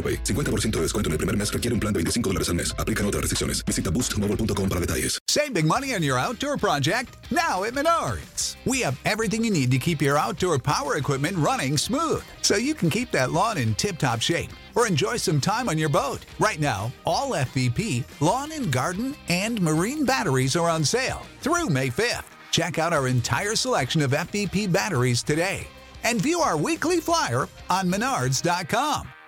AroPay. 50% de descuento en el primer mes requiere un plan de 25 dólares al mes. Aplican otras restricciones. Visita boostmobile.com para detalles. Save big money on your outdoor project now at Menards. We have everything you need to keep your outdoor power equipment running smooth so you can keep that lawn in tip top shape or enjoy some time on your boat. Right now, all FVP, lawn and garden, and marine batteries are on sale through May 5th. Check out our entire selection of FVP batteries today and view our weekly flyer on menards.com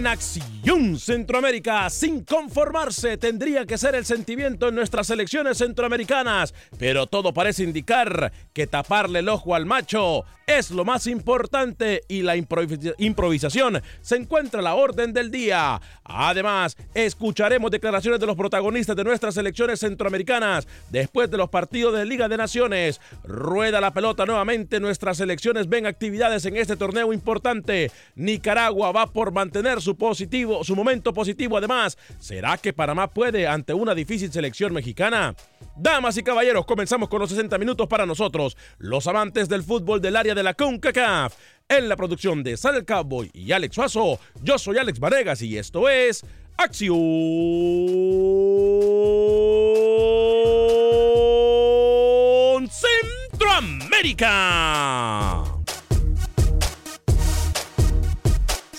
Hoy Acción Centroamérica, sin conformarse, tendría que ser el sentimiento en nuestras selecciones centroamericanas, pero todo parece indicar que taparle el ojo al macho es lo más importante y la improvis- improvisación se encuentra a la orden del día. Además, escucharemos declaraciones de los protagonistas de nuestras selecciones centroamericanas después de los partidos de Liga de Naciones. Rueda la pelota nuevamente, nuestras selecciones ven actividades en este torneo importante. Nicaragua va por mantener su positivo, su momento positivo. Además, ¿será que Panamá puede ante una difícil selección mexicana? Damas y caballeros, comenzamos con los 60 minutos para nosotros, los amantes del fútbol del área de la CONCACAF. En la producción de Sal Cowboy y Alex Suazo, yo soy Alex Varegas y esto es Acción Centroamérica.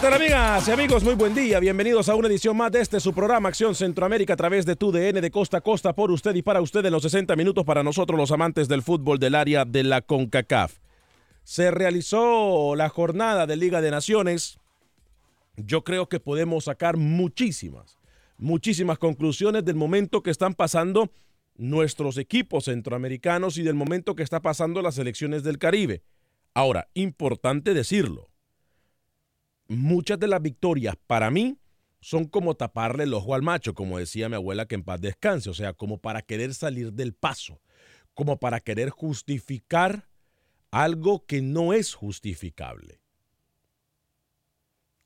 ¿Qué tal amigas y amigos? Muy buen día. Bienvenidos a una edición más de este su programa Acción Centroamérica a través de tu DN de costa a costa por usted y para usted en los 60 minutos para nosotros los amantes del fútbol del área de la CONCACAF. Se realizó la jornada de Liga de Naciones. Yo creo que podemos sacar muchísimas, muchísimas conclusiones del momento que están pasando nuestros equipos centroamericanos y del momento que está pasando las selecciones del Caribe. Ahora, importante decirlo, muchas de las victorias para mí son como taparle el ojo al macho, como decía mi abuela que en paz descanse, o sea, como para querer salir del paso, como para querer justificar algo que no es justificable.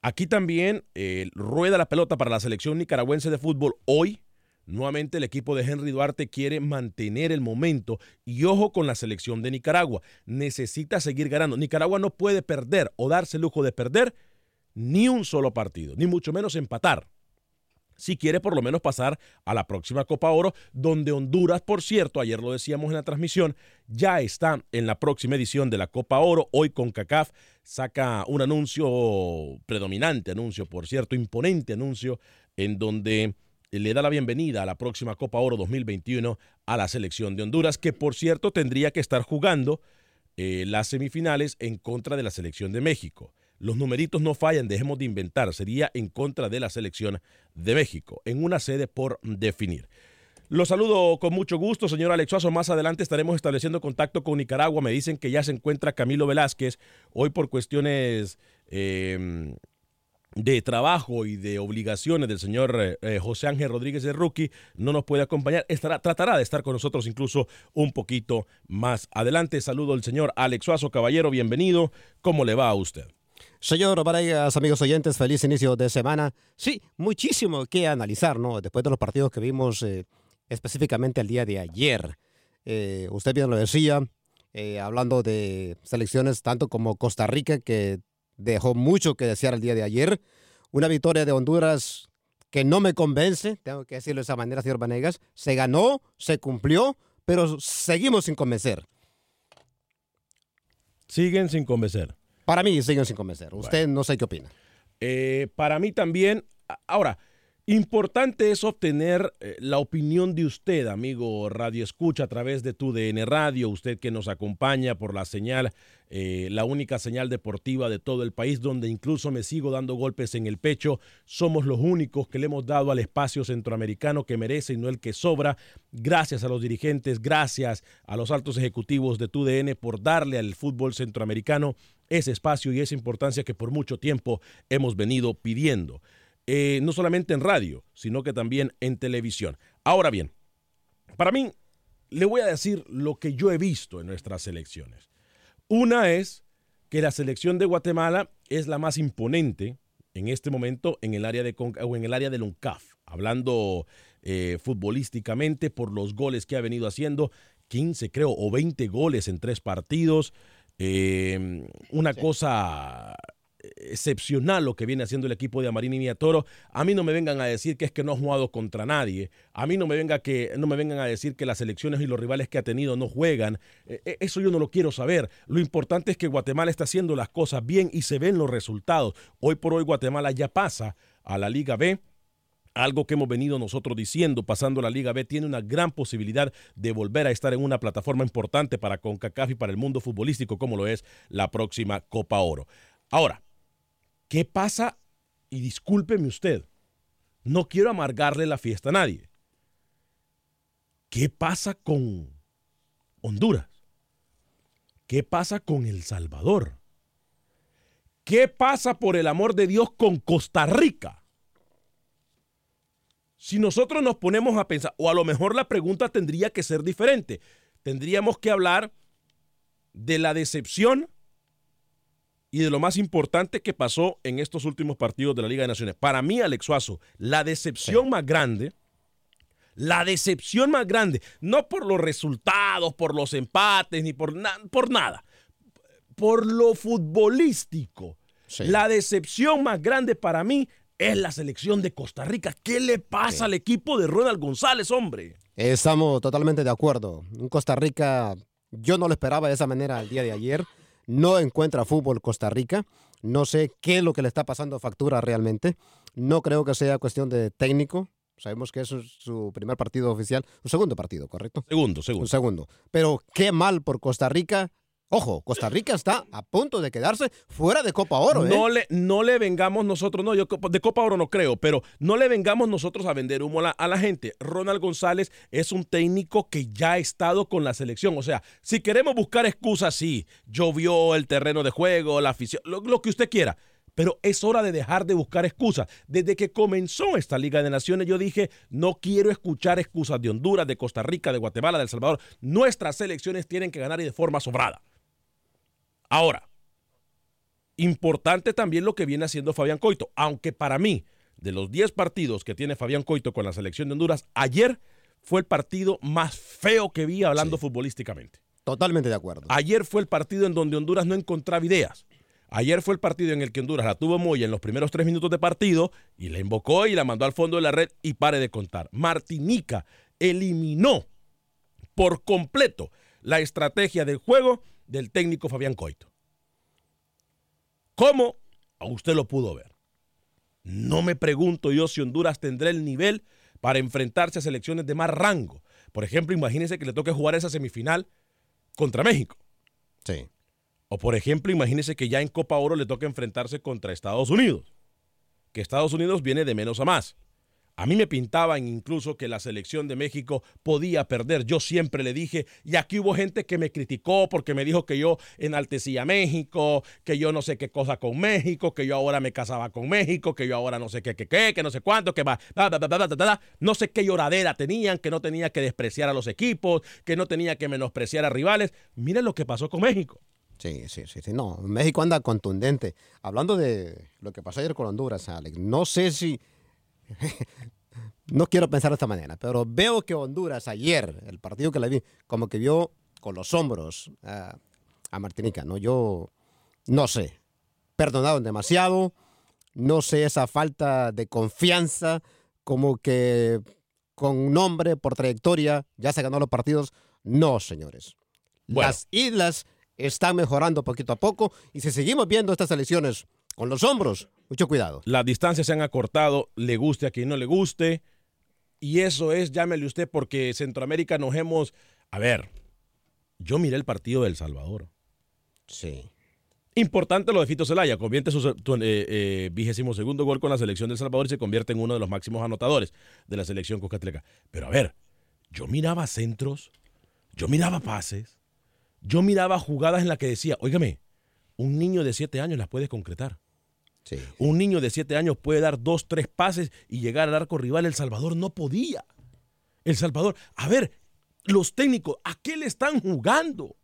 Aquí también eh, rueda la pelota para la selección nicaragüense de fútbol hoy. Nuevamente el equipo de Henry Duarte quiere mantener el momento y ojo con la selección de Nicaragua. Necesita seguir ganando. Nicaragua no puede perder o darse el lujo de perder ni un solo partido, ni mucho menos empatar. si quiere por lo menos pasar a la próxima Copa Oro, donde Honduras, por cierto, ayer lo decíamos en la transmisión, ya está en la próxima edición de la Copa Oro. Hoy con CACAF saca un anuncio, predominante anuncio, por cierto, imponente anuncio, en donde le da la bienvenida a la próxima Copa Oro 2021 a la selección de Honduras, que por cierto tendría que estar jugando eh, las semifinales en contra de la selección de México. Los numeritos no fallan, dejemos de inventar. Sería en contra de la selección de México, en una sede por definir. Los saludo con mucho gusto, señor Alexuazo. Más adelante estaremos estableciendo contacto con Nicaragua. Me dicen que ya se encuentra Camilo Velázquez. Hoy por cuestiones eh, de trabajo y de obligaciones del señor eh, José Ángel Rodríguez de Rookie no nos puede acompañar. Tratará de estar con nosotros incluso un poquito más adelante. Saludo al señor Alex Suazo, caballero, bienvenido. ¿Cómo le va a usted? Señor Varegas, amigos oyentes, feliz inicio de semana. Sí, muchísimo que analizar, ¿no? Después de los partidos que vimos eh, específicamente el día de ayer. Eh, usted bien lo decía, eh, hablando de selecciones tanto como Costa Rica, que dejó mucho que desear el día de ayer. Una victoria de Honduras que no me convence, tengo que decirlo de esa manera, señor Vanegas. Se ganó, se cumplió, pero seguimos sin convencer. Siguen sin convencer. Para mí siguen sin convencer. Usted no sé qué opina. Eh, para mí también. Ahora, importante es obtener eh, la opinión de usted, amigo Radio Escucha, a través de tu DN Radio, usted que nos acompaña por la señal, eh, la única señal deportiva de todo el país, donde incluso me sigo dando golpes en el pecho. Somos los únicos que le hemos dado al espacio centroamericano que merece y no el que sobra. Gracias a los dirigentes, gracias a los altos ejecutivos de tu DN por darle al fútbol centroamericano ese espacio y esa importancia que por mucho tiempo hemos venido pidiendo. Eh, no solamente en radio, sino que también en televisión. Ahora bien, para mí, le voy a decir lo que yo he visto en nuestras selecciones. Una es que la selección de Guatemala es la más imponente en este momento en el área de o en el área del UNCAF, hablando eh, futbolísticamente por los goles que ha venido haciendo, 15 creo o 20 goles en tres partidos, eh, una sí. cosa excepcional lo que viene haciendo el equipo de Amarini y Toro. A mí no me vengan a decir que es que no ha jugado contra nadie. A mí no me, venga que, no me vengan a decir que las elecciones y los rivales que ha tenido no juegan. Eh, eso yo no lo quiero saber. Lo importante es que Guatemala está haciendo las cosas bien y se ven los resultados. Hoy por hoy Guatemala ya pasa a la Liga B. Algo que hemos venido nosotros diciendo, pasando la Liga B, tiene una gran posibilidad de volver a estar en una plataforma importante para CONCACAF y para el mundo futbolístico, como lo es la próxima Copa Oro. Ahora, ¿Qué pasa? Y discúlpeme usted, no quiero amargarle la fiesta a nadie. ¿Qué pasa con Honduras? ¿Qué pasa con El Salvador? ¿Qué pasa por el amor de Dios con Costa Rica? Si nosotros nos ponemos a pensar, o a lo mejor la pregunta tendría que ser diferente, tendríamos que hablar de la decepción y de lo más importante que pasó en estos últimos partidos de la Liga de Naciones. Para mí, Alex Suazo, la decepción sí. más grande, la decepción más grande, no por los resultados, por los empates, ni por, na por nada, por lo futbolístico. Sí. La decepción más grande para mí es la selección de Costa Rica. ¿Qué le pasa sí. al equipo de Ronald González, hombre? Estamos totalmente de acuerdo. En Costa Rica, yo no lo esperaba de esa manera el día de ayer no encuentra fútbol Costa Rica. No sé qué es lo que le está pasando a Factura realmente. No creo que sea cuestión de técnico. Sabemos que es su primer partido oficial, su segundo partido, ¿correcto? Segundo, segundo. Un segundo. Pero qué mal por Costa Rica. Ojo, Costa Rica está a punto de quedarse fuera de Copa Oro. ¿eh? No, le, no le vengamos nosotros, no, yo de Copa Oro no creo, pero no le vengamos nosotros a vender humo a la, a la, gente. Ronald González es un técnico que ya ha estado con la selección. O sea, si queremos buscar excusas, sí, llovió el terreno de juego, la afición, lo, lo que usted quiera. Pero es hora de dejar de buscar excusas. Desde que comenzó esta Liga de Naciones, yo dije, no quiero escuchar excusas de Honduras, de Costa Rica, de Guatemala, de El Salvador. Nuestras selecciones tienen que ganar y de forma sobrada. Ahora, importante también lo que viene haciendo Fabián Coito, aunque para mí, de los 10 partidos que tiene Fabián Coito con la selección de Honduras, ayer fue el partido más feo que vi hablando sí. futbolísticamente. Totalmente de acuerdo. Ayer fue el partido en donde Honduras no encontraba ideas. Ayer fue el partido en el que Honduras la tuvo Moya en los primeros tres minutos de partido y la invocó y la mandó al fondo de la red y pare de contar. Martinica eliminó por completo la estrategia del juego del técnico Fabián Coito. ¿Cómo? Usted lo pudo ver. No me pregunto yo si Honduras tendrá el nivel para enfrentarse a selecciones de más rango. Por ejemplo, imagínese que le toque jugar esa semifinal contra México. Sí. O por ejemplo, imagínese que ya en Copa Oro le toca enfrentarse contra Estados Unidos. Que Estados Unidos viene de menos a más. A mí me pintaban incluso que la selección de México podía perder. Yo siempre le dije, y aquí hubo gente que me criticó porque me dijo que yo enaltecía México, que yo no sé qué cosa con México, que yo ahora me casaba con México, que yo ahora no sé qué, qué, qué, que no sé cuánto, que va, no sé qué lloradera tenían, que no tenía que despreciar a los equipos, que no tenía que menospreciar a rivales. Miren lo que pasó con México. Sí, sí, sí, sí. No, México anda contundente. Hablando de lo que pasó ayer con Honduras, Alex, no sé si. no quiero pensar de esta manera, pero veo que Honduras ayer, el partido que le vi, como que vio con los hombros a, a Martinica, ¿no? Yo no sé. Perdonaron demasiado. No sé esa falta de confianza, como que con nombre, por trayectoria, ya se ganó los partidos. No, señores. Bueno. Las islas están mejorando poquito a poco y si seguimos viendo estas elecciones con los hombros, mucho cuidado. Las distancias se han acortado, le guste a quien no le guste. Y eso es, llámele usted, porque Centroamérica nos hemos... A ver, yo miré el partido de El Salvador. Sí. Importante lo de Fito Zelaya, convierte su eh, eh, vigésimo segundo gol con la selección de El Salvador y se convierte en uno de los máximos anotadores de la selección cuscatleca. Pero a ver, yo miraba centros, yo miraba pases, yo miraba jugadas en las que decía, óigame, un niño de siete años las puede concretar. Un niño de siete años puede dar dos, tres pases y llegar al arco rival. El Salvador no podía. El Salvador, a ver, los técnicos, ¿a qué le están jugando?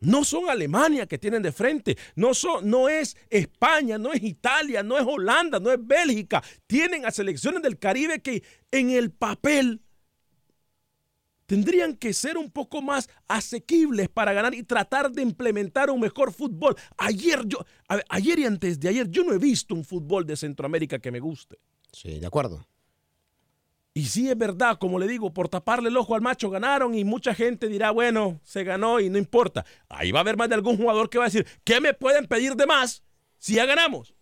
No son Alemania que tienen de frente, no, son, no es España, no es Italia, no es Holanda, no es Bélgica. Tienen a selecciones del Caribe que en el papel tendrían que ser un poco más asequibles para ganar y tratar de implementar un mejor fútbol. Ayer yo, a ayer y antes de ayer yo no he visto un fútbol de Centroamérica que me guste. Sí, de acuerdo. Y sí es verdad, como le digo, por taparle el ojo al macho ganaron y mucha gente dirá, bueno, se ganó y no importa. Ahí va a haber más de algún jugador que va a decir, ¿qué me pueden pedir de más si ya ganamos?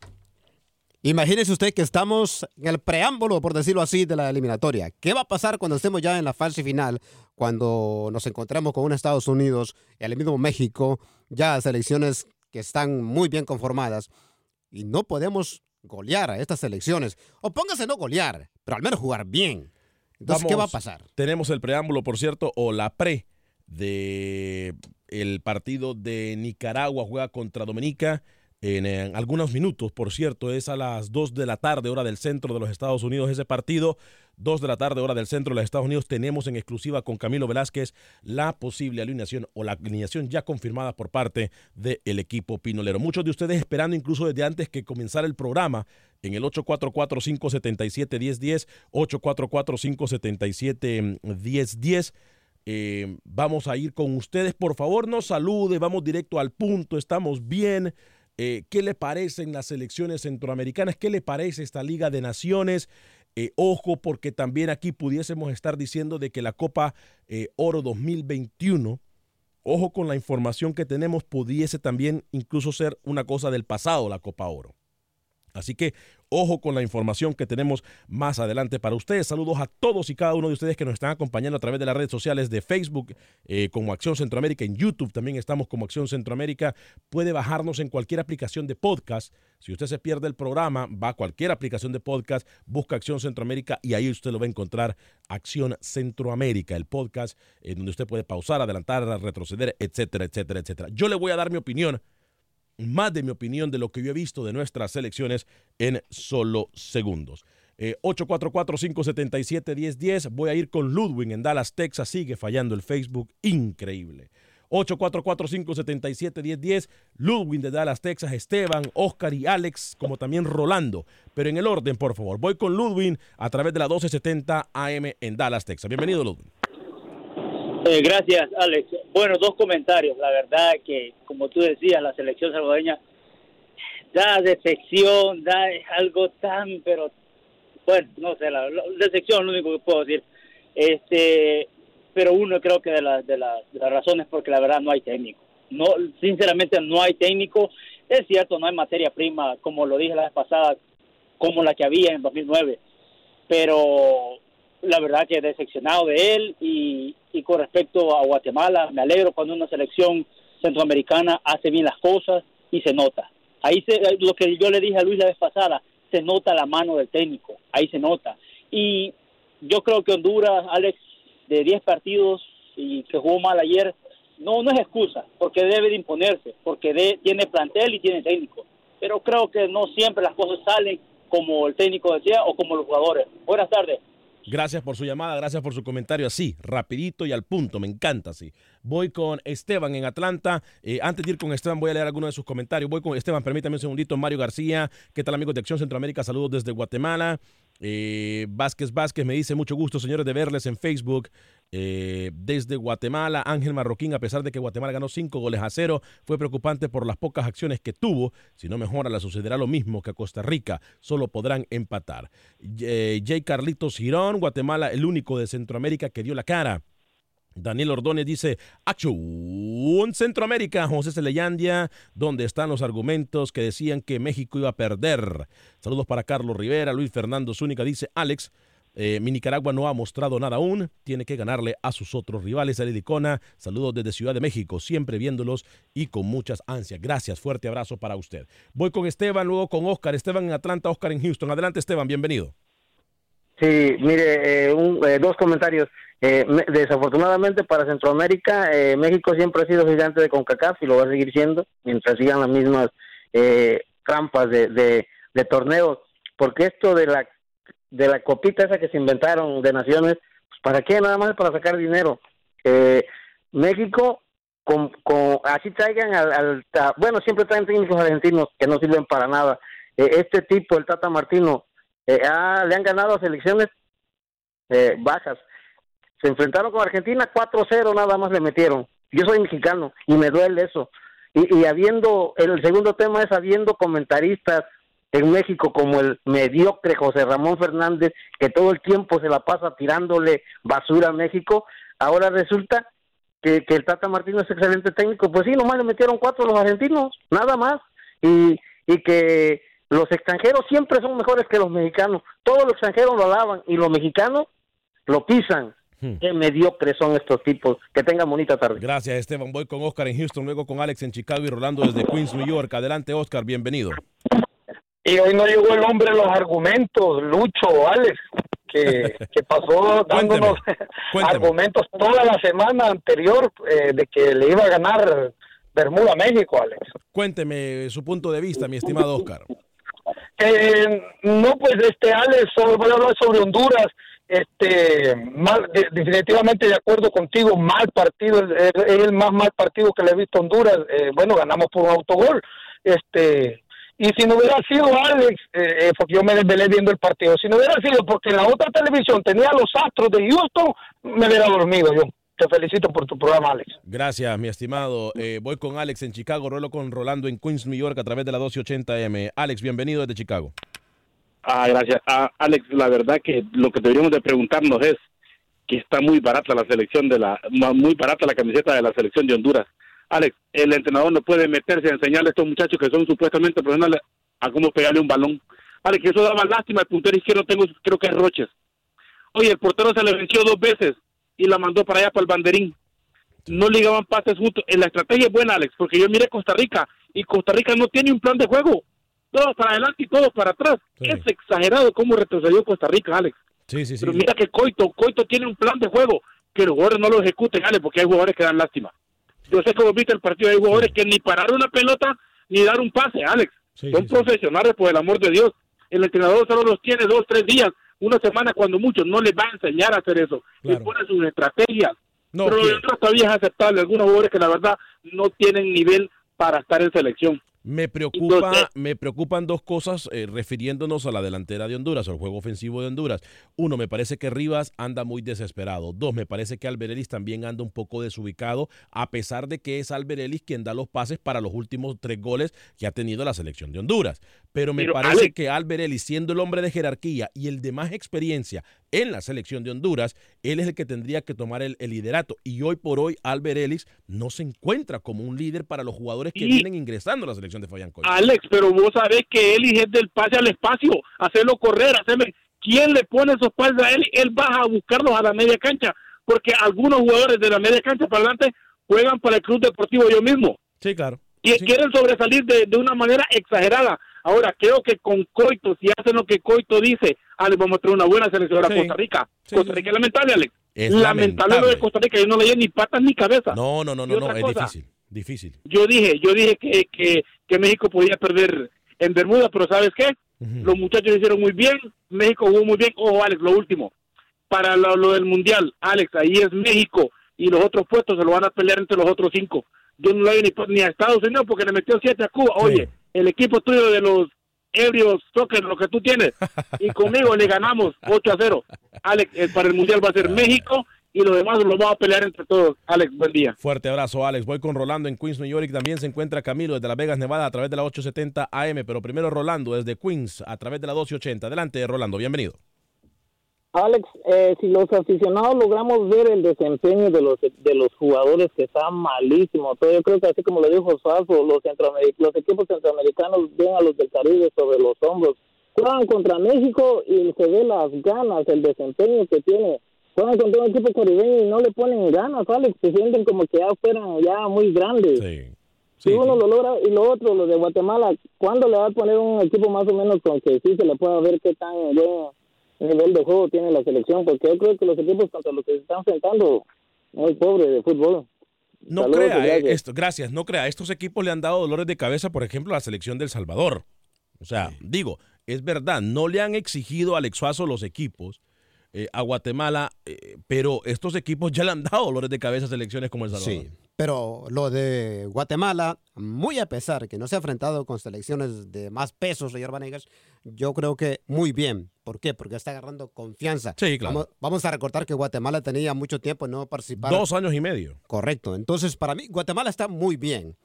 Imagínese usted que estamos en el preámbulo, por decirlo así, de la eliminatoria. ¿Qué va a pasar cuando estemos ya en la fase final? Cuando nos encontremos con un Estados Unidos, el mismo México, ya selecciones que están muy bien conformadas. Y no podemos golear a estas selecciones. O póngase no golear, pero al menos jugar bien. Entonces, ¿qué va a Vamos, pasar? Tenemos el preámbulo, por cierto, o la pre de el partido de Nicaragua juega contra Dominica en, algunos minutos, por cierto, es a las 2 de la tarde, hora del centro de los Estados Unidos, ese partido. 2 de la tarde, hora del centro de los Estados Unidos, tenemos en exclusiva con Camilo Velázquez la posible alineación o la alineación ya confirmada por parte del equipo pinolero. Muchos de ustedes esperando incluso desde antes que comenzara el programa en el 844-577-1010, 844-577-1010. Eh, vamos a ir con ustedes. Por favor, no salude, vamos directo al punto, estamos bien. Eh, ¿Qué le parecen las selecciones centroamericanas? ¿Qué le parece esta Liga de Naciones? Eh, ojo, porque también aquí pudiésemos estar diciendo de que la Copa eh, Oro 2021, ojo con la información que tenemos, pudiese también incluso ser una cosa del pasado, la Copa Oro. Así que ojo con la información que tenemos más adelante para ustedes. Saludos a todos y cada uno de ustedes que nos están acompañando a través de las redes sociales de Facebook eh, como Acción Centroamérica. En YouTube también estamos como Acción Centroamérica. Puede bajarnos en cualquier aplicación de podcast. Si usted se pierde el programa, va a cualquier aplicación de podcast, busca Acción Centroamérica y ahí usted lo va a encontrar Acción Centroamérica, el podcast en donde usted puede pausar, adelantar, retroceder, etcétera, etcétera, etcétera. Yo le voy a dar mi opinión más de mi opinión de lo que yo he visto de nuestras selecciones en solo segundos. Eh, 844-577-1010. Voy a ir con Ludwig en Dallas, Texas. Sigue fallando el Facebook. Increíble. 844-577-1010. Ludwig de Dallas, Texas. Esteban, Oscar y Alex, como también Rolando. Pero en el orden, por favor. Voy con Ludwig a través de la 1270 AM en Dallas, Texas. Bienvenido, Ludwig. Eh, gracias, Alex. Bueno, dos comentarios. La verdad que, como tú decías, la selección salvadoreña da decepción, da algo tan, pero bueno, no sé, la, decepción es lo único que puedo decir. Este, pero uno creo que de, la- de las razones porque la verdad no hay técnico. No, sinceramente no hay técnico. Es cierto, no hay materia prima, como lo dije la vez pasada, como la que había en 2009. Pero la verdad que decepcionado de él y, y con respecto a Guatemala, me alegro cuando una selección centroamericana hace bien las cosas y se nota. Ahí se, lo que yo le dije a Luis la vez pasada, se nota la mano del técnico, ahí se nota. Y yo creo que Honduras, Alex, de 10 partidos y que jugó mal ayer, no, no es excusa, porque debe de imponerse, porque de- tiene plantel y tiene técnico. Pero creo que no siempre las cosas salen como el técnico decía o como los jugadores. Buenas tardes. Gracias por su llamada, gracias por su comentario así, rapidito y al punto, me encanta así. Voy con Esteban en Atlanta. Eh, antes de ir con Esteban voy a leer algunos de sus comentarios. Voy con Esteban, permítame un segundito. Mario García, ¿qué tal amigos de Acción Centroamérica? Saludos desde Guatemala. Eh, Vázquez Vázquez me dice mucho gusto, señores, de verles en Facebook. Eh, desde Guatemala, Ángel Marroquín, a pesar de que Guatemala ganó cinco goles a cero, fue preocupante por las pocas acciones que tuvo. Si no mejora, le sucederá lo mismo que a Costa Rica. Solo podrán empatar. Eh, J. Carlitos Girón, Guatemala, el único de Centroamérica que dio la cara. Daniel Ordóñez dice, un Centroamérica, José Celeyandia, donde están los argumentos que decían que México iba a perder. Saludos para Carlos Rivera, Luis Fernando Zúñiga dice, Alex, eh, mi Nicaragua no ha mostrado nada aún, tiene que ganarle a sus otros rivales. Ali Licona, saludos desde Ciudad de México, siempre viéndolos y con muchas ansias. Gracias, fuerte abrazo para usted. Voy con Esteban, luego con Oscar. Esteban en Atlanta, Oscar en Houston. Adelante, Esteban, bienvenido. Sí, mire, eh, eh, dos comentarios. Eh, me- desafortunadamente para Centroamérica, eh, México siempre ha sido gigante de CONCACAF y lo va a seguir siendo mientras sigan las mismas eh, trampas de, de, torneos. Porque esto de la de la copita esa que se inventaron de naciones, pues, ¿para qué? Nada más para sacar dinero. Eh, México, con, con, así traigan al, bueno, siempre traen técnicos argentinos que no sirven para nada. Eh, este tipo, el Tata Martino, eh, ah, le han ganado a selecciones eh, bajas. Se enfrentaron con Argentina 4-0, nada más le metieron. Yo soy mexicano y me duele eso. Y, y habiendo, el segundo tema es habiendo comentaristas en México como el mediocre José Ramón Fernández, que todo el tiempo se la pasa tirándole basura a México, ahora resulta que, que el Tata Martino es excelente técnico. Pues sí, nomás le metieron cuatro a los argentinos, nada más. Y, y que los extranjeros siempre son mejores que los mexicanos. Todos los extranjeros lo alaban y los mexicanos lo pisan. Qué mediocres son estos tipos. Que tengan bonita tarde. Gracias, Esteban. Voy con Oscar en Houston, luego con Alex en Chicago y Rolando desde Queens, New York. Adelante, Oscar, bienvenido. Y hoy no llegó el hombre de los argumentos, Lucho, Alex, que, que pasó dándonos argumentos toda la semana anterior eh, de que le iba a ganar Bermuda a México, Alex. Cuénteme su punto de vista, mi estimado Oscar. Eh, no, pues este Alex, voy a hablar sobre Honduras. Este, mal, de- definitivamente de acuerdo contigo, mal partido, es el más mal partido que le he visto a Honduras. Eh, bueno, ganamos por un autogol. Este, y si no hubiera sido Alex, eh, eh, porque yo me desvelé viendo el partido, si no hubiera sido porque en la otra televisión tenía los astros de Houston, me hubiera dormido yo. Te felicito por tu programa, Alex. Gracias, mi estimado. Eh, voy con Alex en Chicago, ruelo con Rolando en Queens, New York, a través de la 1280M. Alex, bienvenido desde Chicago. Ah, gracias. Ah, Alex, la verdad que lo que deberíamos de preguntarnos es que está muy barata la selección de la, muy barata la camiseta de la selección de Honduras. Alex, el entrenador no puede meterse a enseñarle a estos muchachos que son supuestamente profesionales a cómo pegarle un balón. Alex, eso daba lástima. El puntero izquierdo tengo, creo que es Roches. Oye, el portero se le venció dos veces y la mandó para allá para el banderín. No ligaban pases juntos. La estrategia es buena, Alex, porque yo miré Costa Rica y Costa Rica no tiene un plan de juego. Todos para adelante y todos para atrás. Es exagerado cómo retrocedió Costa Rica, Alex. Sí, sí, sí. Pero mira que Coito, Coito tiene un plan de juego que los jugadores no lo ejecuten, Alex, porque hay jugadores que dan lástima. Yo sé cómo viste el partido, hay jugadores que ni parar una pelota ni dar un pase, Alex. Son profesionales, por el amor de Dios. El entrenador solo los tiene dos, tres días, una semana cuando mucho. No les va a enseñar a hacer eso. Les pone sus estrategias. No, Pero lo todavía es aceptable. Algunos jugadores que la verdad no tienen nivel para estar en selección. Me preocupa, me preocupan dos cosas eh, refiriéndonos a la delantera de Honduras, al juego ofensivo de Honduras. Uno, me parece que Rivas anda muy desesperado. Dos, me parece que Alberelis también anda un poco desubicado, a pesar de que es Alberelis quien da los pases para los últimos tres goles que ha tenido la selección de Honduras. Pero me Pero, parece Alex- que Alberelis, siendo el hombre de jerarquía y el de más experiencia en la selección de Honduras, él es el que tendría que tomar el, el liderato. Y hoy por hoy, Alberelis no se encuentra como un líder para los jugadores que Y- vienen ingresando a la selección de Fabián. Alex, pero vos sabés que él es del pase al espacio, hacerlo correr, hacerle... ¿Quién le pone esos pases a él? Él baja a buscarlos a la media cancha, porque algunos jugadores de la media cancha para adelante juegan para el Club Deportivo yo mismo. Sí, claro. Y quieren sobresalir de, de una manera exagerada. Ahora, creo que con Coito, si hacen lo que Coito dice, Alex, vamos a tener una buena selección a Sí. Costa Rica. Sí, Costa Rica es lamentable, Alex. Es lamentable, lo de lamentable. Costa Rica. Yo no leía ni patas ni cabeza. No, no, no, no, no, es difícil, difícil. Yo dije, yo dije que, que, que México podía perder en Bermuda, pero ¿sabes qué? Los muchachos hicieron muy bien, México jugó muy bien. Ojo, Alex, lo último. Para lo, lo del Mundial, Alex, ahí es México y los otros puestos se lo van a pelear entre los otros cinco. Yo no le doy ni, ni a Estados Unidos porque le metió siete a Cuba. Oye, el equipo tuyo de los ebrios soccer, lo que tú tienes, y conmigo le ganamos 8 a 0. Alex, eh, para el Mundial va a ser México y los demás lo vamos a pelear entre todos. Alex, buen día. Fuerte abrazo, Alex. Voy con Rolando en Queens, New York. También se encuentra Camilo desde Las Vegas, Nevada, a través de la 870 AM. Pero primero Rolando desde Queens, a través de la 1280. Adelante, Rolando, bienvenido. Alex, eh, si los aficionados logramos ver el desempeño de los de los jugadores que están malísimos, todo, yo creo que así como lo dijo Suazo, los, los equipos centroamericanos ven a los del Caribe sobre los hombros. Juegan contra México y se ve las ganas, el desempeño que tiene. Juegan contra un equipo caribeño y no le ponen ganas, Alex, se sienten como que ya fueran ya muy grandes. Si uno lo logra, y lo otro, lo de Guatemala, ¿cuándo le va a poner un equipo más o menos con que sí se le pueda ver qué tan buen nivel de juego tiene la selección? Porque yo creo que los equipos contra los que se están enfrentando, muy pobre de fútbol. No Saludos crea, eh, gracias. esto, gracias, no crea. Estos equipos le han dado dolores de cabeza, por ejemplo, a la selección del Salvador. O sea, digo, es verdad, no le han exigido al Exuazo los equipos eh, a Guatemala, eh, pero estos equipos ya le han dado dolores de cabeza a selecciones como El Salvador. Sí, pero lo de Guatemala, muy a pesar que no se ha enfrentado con selecciones de más pesos, señor Vanegas, yo creo que muy bien. ¿Por qué? Porque está agarrando confianza. Sí, claro. Vamos, vamos a recordar que Guatemala tenía mucho tiempo en no participar. Dos años y medio. Correcto. Entonces, para mí, Guatemala está muy bien.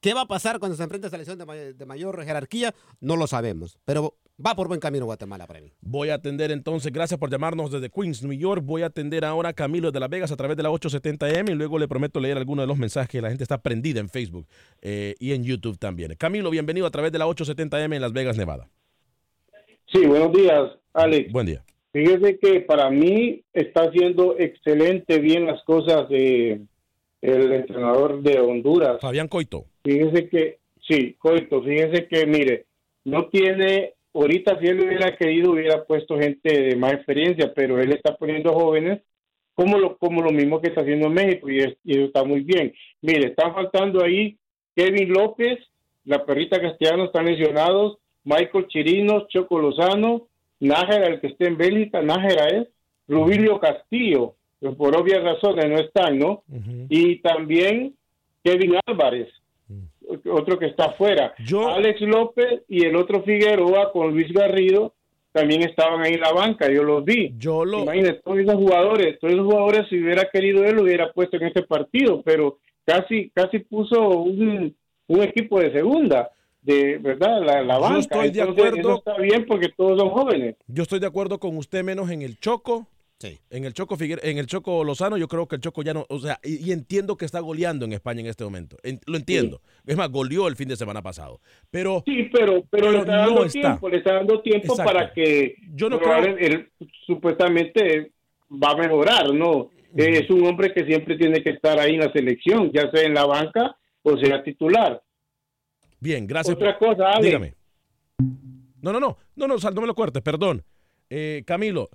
¿Qué va a pasar cuando se enfrente a selección de mayor jerarquía? No lo sabemos. Pero va por buen camino Guatemala para mí. Voy a atender entonces, gracias por llamarnos desde Queens, New York. Voy a atender ahora a Camilo de Las Vegas a través de la 870M y luego le prometo leer algunos de los mensajes que la gente está prendida en Facebook eh, y en YouTube también. Camilo, bienvenido a través de la 870M en Las Vegas, Nevada. Sí, buenos días, Alex. Buen día. Fíjese que para mí está haciendo excelente bien las cosas de el entrenador de Honduras. Fabián Coito. Fíjese que, sí, Coito, fíjese que, mire, no tiene, ahorita si él hubiera querido hubiera puesto gente de más experiencia, pero él está poniendo jóvenes como lo, como lo mismo que está haciendo en México y, es- y eso está muy bien. Mire, están faltando ahí Kevin López, la perrita castellano están lesionados, Michael Chirinos, Choco Lozano, Nájera, el que esté en Bélgica, Nájera es, Rubilio Castillo, que por obvias razones no están, ¿no? Y también Kevin Álvarez, otro que está afuera. Alex López y el otro Figueroa con Luis Garrido también estaban ahí en la banca, yo los vi. Yo lo... Imagínate, todos esos jugadores, todos esos jugadores, si hubiera querido él, lo hubiera puesto en este partido, pero casi casi puso un, un equipo de segunda, de verdad, la, la Yo banca. estoy de acuerdo. eso está bien porque todos son jóvenes. Yo estoy de acuerdo con usted menos en el Choco. En el Choco Figuer- en el Choco Lozano, yo creo que el Choco ya no, o sea, y, y entiendo que está goleando en España en este momento. En- lo entiendo. Es más, goleó el fin de semana pasado. Pero Sí, pero, pero, le está dando no está. tiempo, le está dando tiempo Exacto. para que Yo no creo- él supuestamente va a mejorar, ¿no? Eh, Es un hombre que siempre tiene que estar ahí en la selección, ya sea en la banca o sea titular. Bien, gracias. Otra cosa, Alex. Dígame. No, no, no, no, no, Sal, no me lo cortes, perdón. Eh, Camilo,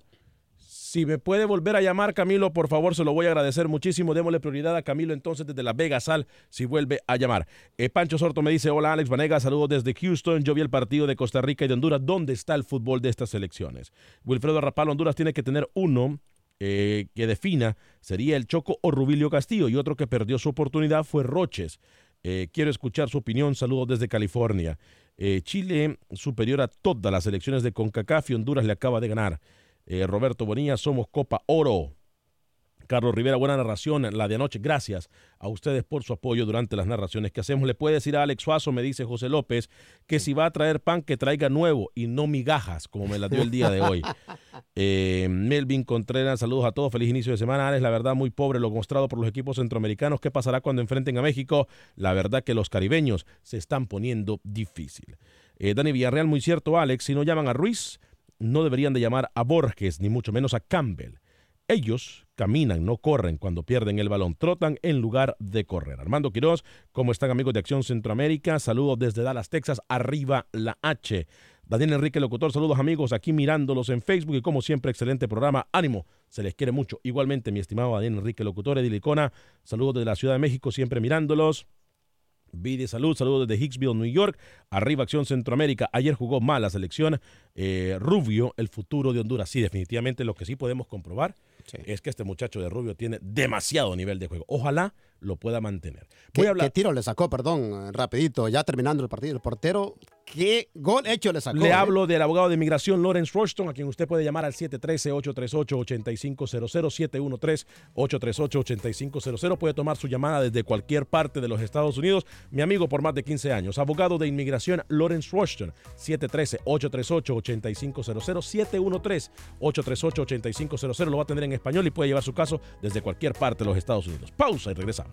si me puede volver a llamar, Camilo, por favor, se lo voy a agradecer muchísimo. Démosle prioridad a Camilo entonces desde Las Vegas, Sal, si vuelve a llamar. Eh, Pancho Sorto me dice, hola Alex Vanega, saludos desde Houston. Yo vi el partido de Costa Rica y de Honduras. ¿Dónde está el fútbol de estas selecciones? Wilfredo Rapal, Honduras tiene que tener uno eh, que defina, sería el Choco o Rubilio Castillo, y otro que perdió su oportunidad fue Roches. Eh, quiero escuchar su opinión. Saludos desde California. Chile superior a todas las elecciones de CONCACAF y Honduras le acaba de ganar. Eh, Roberto Bonilla, somos Copa Oro. Carlos Rivera, buena narración, la de anoche. Gracias a ustedes por su apoyo durante las narraciones que hacemos. Le puede decir a Alex Suazo, me dice José López, que si va a traer pan, que traiga nuevo y no migajas, como me la dio el día de hoy. Eh, Melvin Contreras, saludos a todos, feliz inicio de semana. Alex, la verdad, muy pobre lo mostrado por los equipos centroamericanos. ¿Qué pasará cuando enfrenten a México? La verdad que los caribeños se están poniendo difícil. Eh, Dani Villarreal, muy cierto, Alex, si no llaman a Ruiz, no deberían de llamar a Borges, ni mucho menos a Campbell. Ellos caminan, no corren cuando pierden el balón, trotan en lugar de correr. Armando Quiroz, ¿cómo están amigos de Acción Centroamérica? Saludos desde Dallas, Texas, arriba la H. Daniel Enrique Locutor, saludos amigos, aquí mirándolos en Facebook y como siempre, excelente programa. Ánimo, se les quiere mucho. Igualmente, mi estimado Daniel Enrique Locutor, Edilicona, saludos desde la Ciudad de México, siempre mirándolos. Vide Salud, saludos desde Hicksville, New York. Arriba Acción Centroamérica. Ayer jugó mal la selección. Eh, Rubio, el futuro de Honduras. Sí, definitivamente lo que sí podemos comprobar es que este muchacho de Rubio tiene demasiado nivel de juego. Ojalá lo pueda mantener. Voy ¿Qué, a hablar. qué tiro le sacó, perdón, rapidito, ya terminando el partido? El portero, ¿qué gol hecho le sacó? Le eh? hablo del abogado de inmigración Lawrence Rushton, a quien usted puede llamar al 713-838-8500, 713-838-8500. Puede tomar su llamada desde cualquier parte de los Estados Unidos. Mi amigo por más de 15 años, abogado de inmigración Lawrence Rushton, 713-838-8500, 713-838-8500. Lo va a tener en español y puede llevar su caso desde cualquier parte de los Estados Unidos. Pausa y regresamos.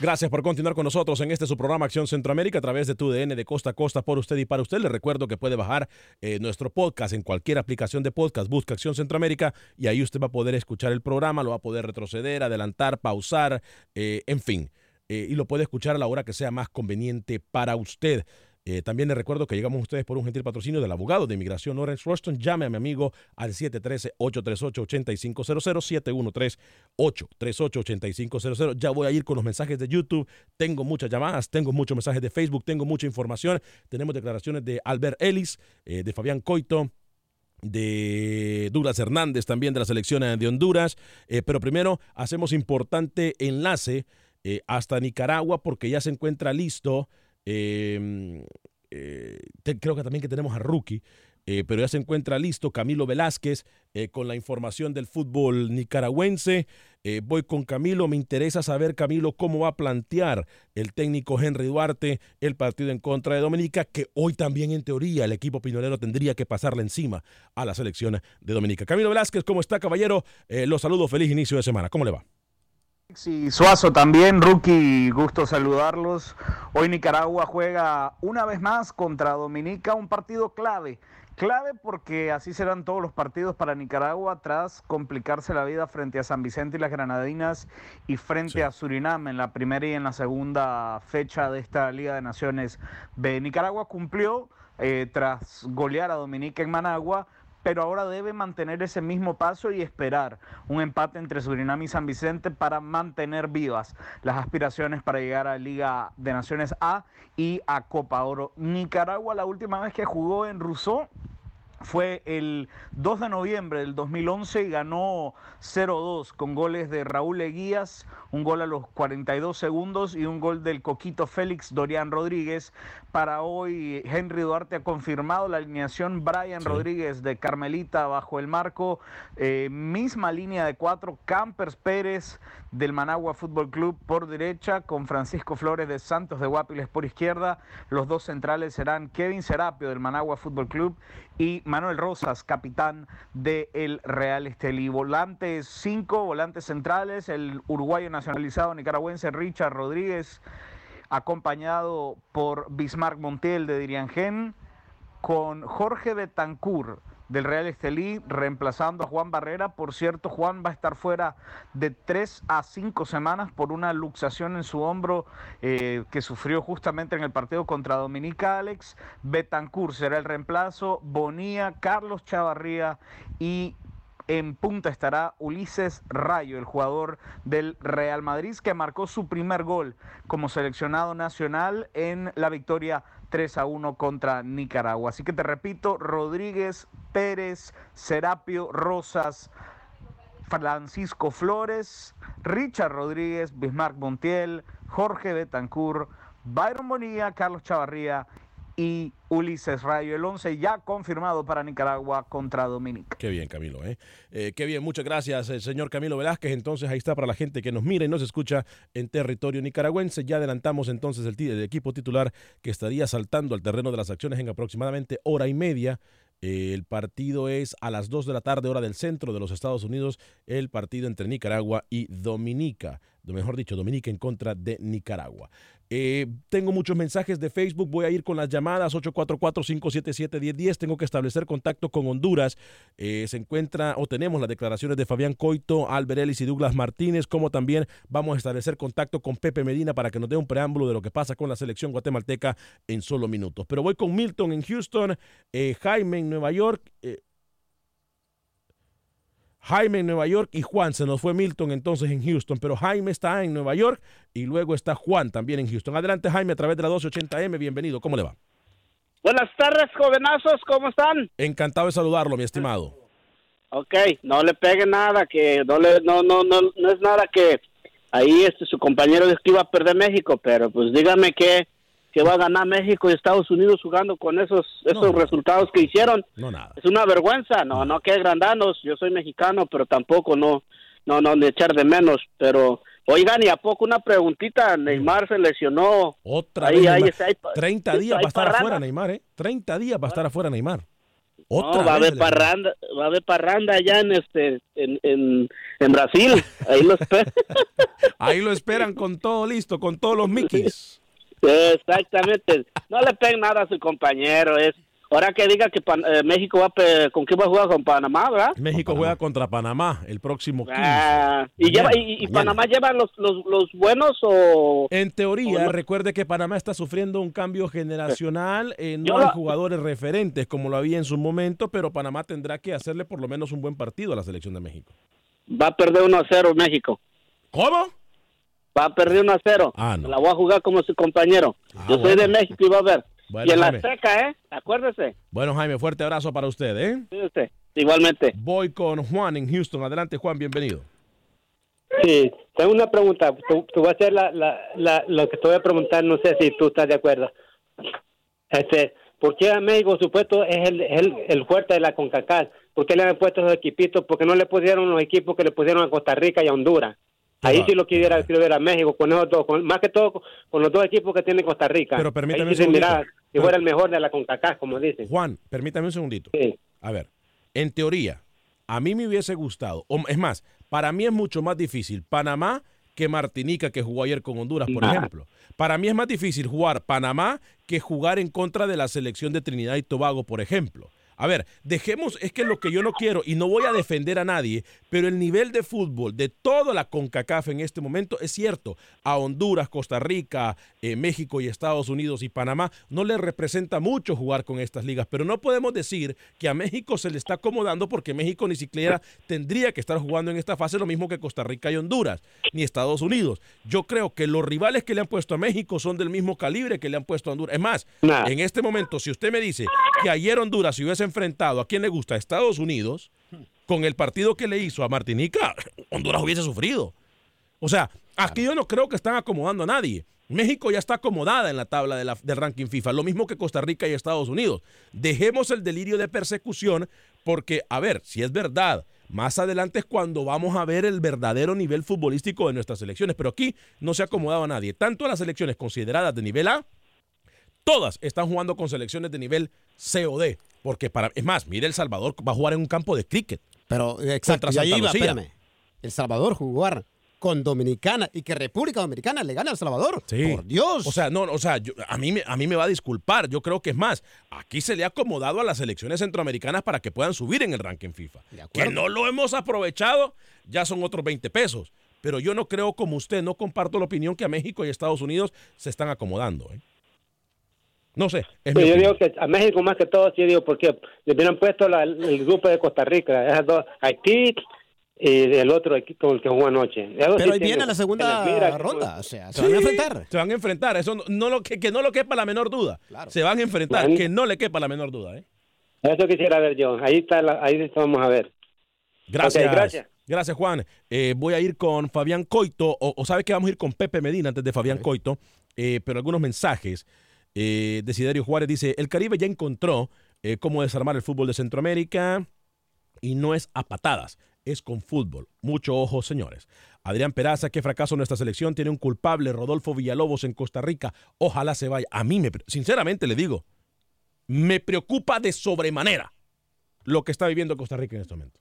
Gracias por continuar con nosotros en este su programa Acción Centroamérica a través de tu DN de costa a costa por usted y para usted. Le recuerdo que puede bajar eh, nuestro podcast en cualquier aplicación de podcast. Busca Acción Centroamérica y ahí usted va a poder escuchar el programa, lo va a poder retroceder, adelantar, pausar, eh, en fin. Eh, y lo puede escuchar a la hora que sea más conveniente para usted. Eh, también les recuerdo que llegamos a ustedes por un gentil patrocinio del abogado de inmigración Lawrence Roston. Llame a mi amigo al 713-838-8500, 713-838-8500. Ya voy a ir con los mensajes de YouTube. Tengo muchas llamadas, tengo muchos mensajes de Facebook, tengo mucha información. Tenemos declaraciones de Albert Ellis, eh, de Fabián Coito, de Duras Hernández también de la selección de Honduras. Eh, pero primero hacemos importante enlace eh, hasta Nicaragua porque ya se encuentra listo. Eh, eh, creo que también que tenemos a Rookie. eh, pero ya se encuentra listo Camilo Velázquez eh, con la información del fútbol nicaragüense. Voy con Camilo, me interesa saber, Camilo, cómo va a plantear el técnico Henry Duarte el partido en contra de Dominica, que hoy también en teoría el equipo pinolero tendría que pasarle encima a la selección de Dominica. Camilo Velázquez, ¿cómo está, caballero? Los saludo, feliz inicio de semana. ¿Cómo le va? Y Suazo también, rookie, gusto saludarlos. Hoy Nicaragua juega una vez más contra Dominica, un partido clave. Clave porque así serán todos los partidos para Nicaragua tras complicarse la vida frente a San Vicente y las Granadinas y frente a Surinam en la primera y en la segunda fecha de esta Liga de Naciones B. Nicaragua cumplió eh, tras golear a Dominica en Managua, pero ahora debe mantener ese mismo paso y esperar un empate entre Surinam y San Vicente para mantener vivas las aspiraciones para llegar a Liga de Naciones A y a Copa Oro. Nicaragua la última vez que jugó en Rousseau fue el 2 de noviembre del 2011 y ganó 0-2 con goles de Raúl Eguías, un gol a los 42 segundos y un gol del Coquito Félix Dorian Rodríguez. Para hoy Henry Duarte ha confirmado la alineación Brian Rodríguez de Carmelita bajo el marco, eh, misma línea de cuatro, Campers Pérez del Managua Fútbol Club por derecha, con Francisco Flores de Santos de Guapiles por izquierda. Los dos centrales serán Kevin Serapio del Managua Fútbol Club y Manuel Rosas, capitán del Real Estelí. Volantes cinco, volantes centrales, el uruguayo nacionalizado nicaragüense Richard Rodríguez, acompañado por Bismarck Montiel de Diriangén, con Jorge Betancourt del Real Estelí, reemplazando a Juan Barrera. Por cierto, Juan va a estar fuera de tres a cinco semanas por una luxación en su hombro eh, que sufrió justamente en el partido contra Dominica Alex. Betancourt será el reemplazo, Bonía, Carlos Chavarría y en punta estará Ulises Rayo, el jugador del Real Madrid que marcó su primer gol como seleccionado nacional en la victoria 3 a 1 contra Nicaragua. Así que te repito, Rodríguez, Pérez, Serapio, Rosas, Francisco Flores, Richard Rodríguez, Bismarck Montiel, Jorge Betancourt, Byron Bonilla, Carlos Chavarría y Ulises Rayo. El 11 ya confirmado para Nicaragua contra Dominica. Qué bien, Camilo. ¿eh? Eh, qué bien, muchas gracias, el señor Camilo Velázquez. Entonces ahí está para la gente que nos mira y nos escucha en territorio nicaragüense. Ya adelantamos entonces el, el equipo titular que estaría saltando al terreno de las acciones en aproximadamente hora y media. Eh, el partido es a las 2 de la tarde, hora del centro de los Estados Unidos, el partido entre Nicaragua y Dominica. Mejor dicho, Dominica en contra de Nicaragua. Eh, tengo muchos mensajes de Facebook, voy a ir con las llamadas 844-577-1010. Tengo que establecer contacto con Honduras. Eh, se encuentra o tenemos las declaraciones de Fabián Coito, Albert Ellis y Douglas Martínez, como también vamos a establecer contacto con Pepe Medina para que nos dé un preámbulo de lo que pasa con la selección guatemalteca en solo minutos. Pero voy con Milton en Houston, eh, Jaime en Nueva York. Jaime en Nueva York y Juan, se nos fue Milton entonces en Houston, pero Jaime está en Nueva York y luego está Juan también en Houston. Adelante Jaime a través de la 1280M, bienvenido, ¿cómo le va? Buenas tardes, jovenazos, ¿cómo están? Encantado de saludarlo, mi estimado. Ok, no le pegue nada, que no le, no, no, no, no es nada que ahí este su compañero dijo que iba a perder México, pero pues dígame que, que va a ganar México y Estados Unidos jugando con esos, esos resultados que hicieron. No, nada. Es una vergüenza, no, no que grandanos, yo soy mexicano, pero tampoco no, no, no de echar de menos, pero oigan, y a poco una preguntita, Neymar se lesionó. Otra Ahí, vez, ahí está, ahí- 30 días va a estar parranda. afuera Neymar, ¿eh? 30 días va a estar afuera Neymar. No, Otra va a haber parranda, va a haber parranda allá en este, en, en, en Brasil, ahí lo espero. Ahí lo esperan con todo listo, con todos los Mickeys. Exactamente. No le peguen nada a su compañero. Es ahora que diga que Pan- eh, México va a pe- con qué va a jugar con Panamá, ¿verdad? México juega contra Panamá el próximo 15. Ah, y lleva y, y mañana. Panamá lleva los, los, los buenos o En teoría, o no? recuerde que Panamá está sufriendo un cambio generacional. eh, no Yo hay la- jugadores referentes como lo había en su momento, pero Panamá tendrá que hacerle por lo menos un buen partido a la selección de México. va a perder 1 a 0 México. ¿Cómo? Va a perder 1 a 0. Ah, no. La voy a jugar como su compañero. Yo soy bueno. de México y va a ver. Bueno, y en la seca, ¿eh? Acuérdese. Bueno, Jaime, fuerte abrazo para usted, ¿eh? Cuídese. Igualmente. Voy con Juan en Houston. Adelante, Juan, bienvenido. Sí, tengo una pregunta. Tú, tú vas a hacer la, la, la- lo que te voy a preguntar, no sé si tú estás de acuerdo. Este, ¿Por qué a México supuesto es el, el, el fuerte de la CONCACAF? ¿Por qué le han puesto esos equipitos? Porque no le pusieron los equipos que le pusieron a Costa Rica y a Honduras. Ahí sí lo quisiera quiero ver a México, con esos dos, con- más que todo con, con los dos equipos que tiene Costa Rica. Pero permítame sí un segundito. si fuera el mejor de la CONCACAF, como dicen. Juan, permítame un segundito. A ver, en teoría, a mí me hubiese gustado, o es más, para mí es mucho más difícil Panamá que Martinica que jugó ayer con Honduras, por Nah. ejemplo. Para mí es más difícil jugar Panamá que jugar en contra de la selección de Trinidad y Tobago, por ejemplo. A ver, dejemos, es que lo que yo no quiero, y no voy a defender a nadie, pero el nivel de fútbol de toda la CONCACAF en este momento es cierto. A Honduras, Costa Rica, eh, México y Estados Unidos y Panamá no le representa mucho jugar con estas ligas, pero no podemos decir que a México se le está acomodando porque México ni siquiera tendría que estar jugando en esta fase lo mismo que Costa Rica y Honduras, ni Estados Unidos. Yo creo que los rivales que le han puesto a México son del mismo calibre que le han puesto a Honduras. Es más, en este momento, si usted me dice que ayer Honduras se hubiese enfrentado a quien le gusta, a Estados Unidos, con el partido que le hizo a Martinica, Honduras hubiese sufrido. O sea, aquí yo no creo que están acomodando a nadie. México ya está acomodada en la tabla de la- del ranking FIFA, lo mismo que Costa Rica y Estados Unidos. Dejemos el delirio de persecución porque, a ver, si es verdad, más adelante es cuando vamos a ver el verdadero nivel futbolístico de nuestras selecciones, pero aquí no se ha acomodado a nadie. Tanto las selecciones consideradas de nivel A, todas están jugando con selecciones de nivel C o D. Porque para, es más, mire, El Salvador va a jugar en un campo de cricket. Pero, exacto, iba, Lucía. espérame. El Salvador jugar con Dominicana y que República Dominicana le gane al Salvador. Sí. Por Dios. O sea, no, o sea, yo- a, mí, me- a mí me va a disculpar. Yo creo que es más, aquí se le ha acomodado a las selecciones centroamericanas para que puedan subir en el ranking FIFA. Que no lo hemos aprovechado, ya son otros 20 pesos. Pero yo no creo como usted, no comparto la opinión que a México y Estados Unidos se están acomodando. ¿eh? No sé. Es Pero yo digo que a México más que todo, sí digo, porque le hubieran puesto la- el grupo de Costa Rica, esas dos, Haití y el otro equipo con el que jugó anoche. Eso sí Pero ahí viene la segunda mira ronda, o sea, se Sí, van a enfrentar. Se van a enfrentar. Eso no, no lo, que, que no lo quepa la menor duda. Se van a enfrentar. Que no le quepa la menor duda. ¿eh? Eso quisiera ver yo. Ahí está, la- ahí vamos a ver. Gracias. Gracias. Gracias, Juan. Eh, voy a ir con Fabián Coito, o, o sabe que vamos a ir con Pepe Medina antes de Fabián Coito, eh, pero algunos mensajes. Eh, Desiderio Juárez dice, el Caribe ya encontró eh, cómo desarmar el fútbol de Centroamérica y no es a patadas, es con fútbol. Mucho ojo, señores. Adrián Peraza, qué fracaso nuestra selección, tiene un culpable, Rodolfo Villalobos en Costa Rica, ojalá se vaya. A mí, me, sinceramente le digo, me preocupa de sobremanera lo que está viviendo Costa Rica en este momento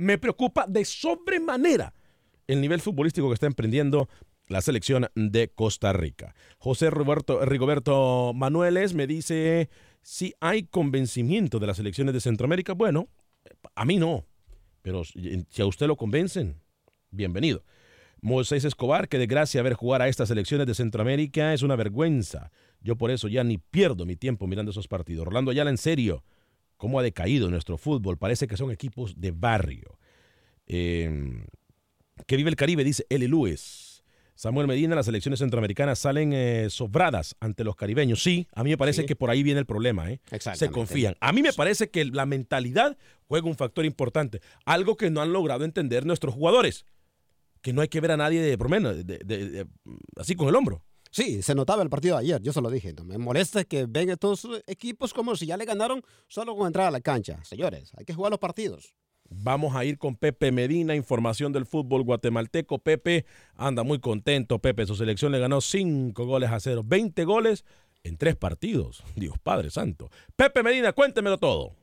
me preocupa de sobremanera el nivel futbolístico que está emprendiendo la selección de Costa Rica. José Roberto, Rigoberto Manueles me dice si hay convencimiento de las selecciones de Centroamérica. Bueno, a mí no, pero si a usted lo convencen, bienvenido. Moisés Escobar, que de gracia ver jugar a estas selecciones de Centroamérica es una vergüenza. Yo por eso ya ni pierdo mi tiempo mirando esos partidos. Rolando Ayala, en serio, cómo ha decaído nuestro fútbol. Parece que son equipos de barrio. Eh, que vive el Caribe, dice Eli Lewis. Samuel Medina, las selecciones centroamericanas salen eh, sobradas ante los caribeños. Sí, a mí me parece Sí. que por ahí viene el problema. ¿eh? Se confían. A mí me parece que la mentalidad juega un factor importante. Algo que no han logrado entender nuestros jugadores. Que no hay que ver a nadie de por menos, de- de- de- así con el hombro. Sí, se notaba el partido de ayer, yo se lo dije. ¿no? Me molesta que ven estos equipos como si ya le ganaron solo con entrar a la cancha. Señores, hay que jugar los partidos. Vamos a ir con Pepe Medina, información del fútbol guatemalteco. Pepe anda muy contento. Pepe, su selección le ganó 5 goles a 0. 20 goles en tres partidos. Dios Padre Santo. Pepe Medina, cuéntemelo todo.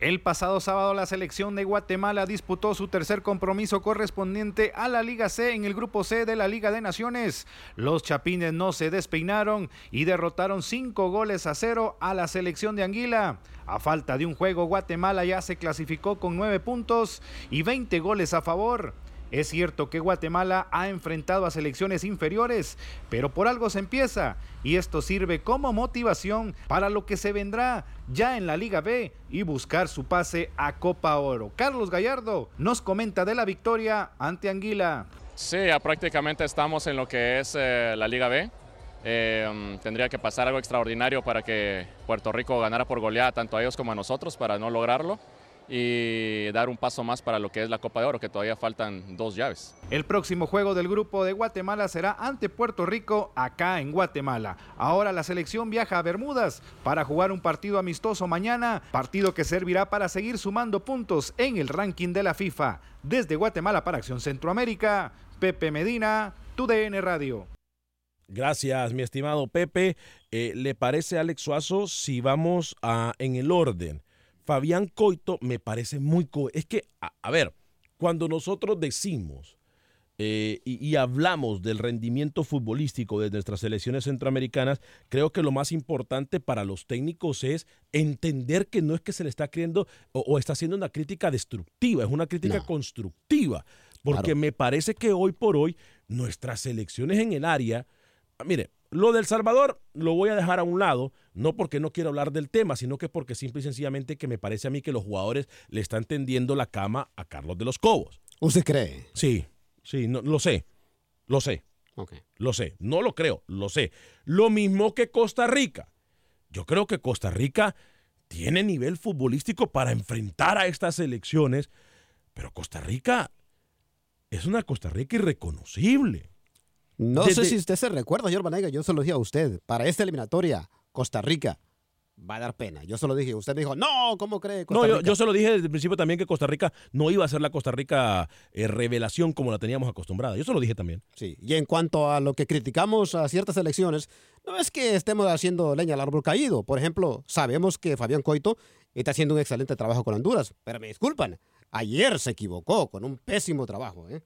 El pasado sábado la selección de Guatemala disputó su tercer compromiso correspondiente a la Liga C en el grupo C de la Liga de Naciones. Los chapines no se despeinaron y derrotaron cinco goles a cero a la selección de Anguila. A falta de un juego, Guatemala ya se clasificó con nueve puntos y 20 goles a favor. Es cierto que Guatemala ha enfrentado a selecciones inferiores, pero por algo se empieza y esto sirve como motivación para lo que se vendrá ya en la Liga B y buscar su pase a Copa Oro. Carlos Gallardo nos comenta de la victoria ante Anguila. Sí, ya prácticamente estamos en lo que es eh, la Liga B. Mm, tendría que pasar algo extraordinario para que Puerto Rico ganara por goleada tanto a ellos como a nosotros para no lograrlo y dar un paso más para lo que es la Copa de Oro, que todavía faltan dos llaves. El próximo juego del grupo de Guatemala será ante Puerto Rico acá en Guatemala. Ahora la selección viaja a Bermudas para jugar un partido amistoso mañana, partido que servirá para seguir sumando puntos en el ranking de la FIFA. Desde Guatemala para Acción Centroamérica, Pepe Medina, TUDN Radio. Gracias, mi estimado Pepe. Eh, ¿Le parece, Alex Suazo, si vamos a, en el orden? Fabián Coito me parece muy... co- es que, a, a ver, cuando nosotros decimos eh, y, y hablamos del rendimiento futbolístico de nuestras selecciones centroamericanas, creo que lo más importante para los técnicos es entender que no es que se le está creyendo o, o está haciendo una crítica destructiva, es una crítica No. constructiva. Porque Claro. me parece que hoy por hoy nuestras selecciones en el área Mire, lo del Salvador lo voy a dejar a un lado, no porque no quiero hablar del tema, sino que porque simple y sencillamente que me parece a mí que los jugadores le están tendiendo la cama a Carlos de los Cobos. ¿Usted cree? Sí, sí, no, lo sé, lo sé, lo sé, no lo creo, lo sé. Lo mismo que Costa Rica. Yo creo que Costa Rica tiene nivel futbolístico para enfrentar a estas elecciones, pero Costa Rica es una Costa Rica irreconocible. No Desde- sé si usted se recuerda, señor Vanega, yo se lo dije a usted. Para esta eliminatoria, Costa Rica va a dar pena. Yo se lo dije. Usted me dijo, no, ¿cómo cree? Costa No, yo, Rica?" yo se lo dije desde el principio también que Costa Rica no iba a ser la Costa Rica eh, revelación como la teníamos acostumbrada. Yo se lo dije también. Sí, y en cuanto a lo que criticamos a ciertas elecciones, no es que estemos haciendo leña al árbol caído. Por ejemplo, sabemos que Fabián Coito está haciendo un excelente trabajo con Honduras, pero me disculpan, ayer se equivocó con un pésimo trabajo. ¿eh?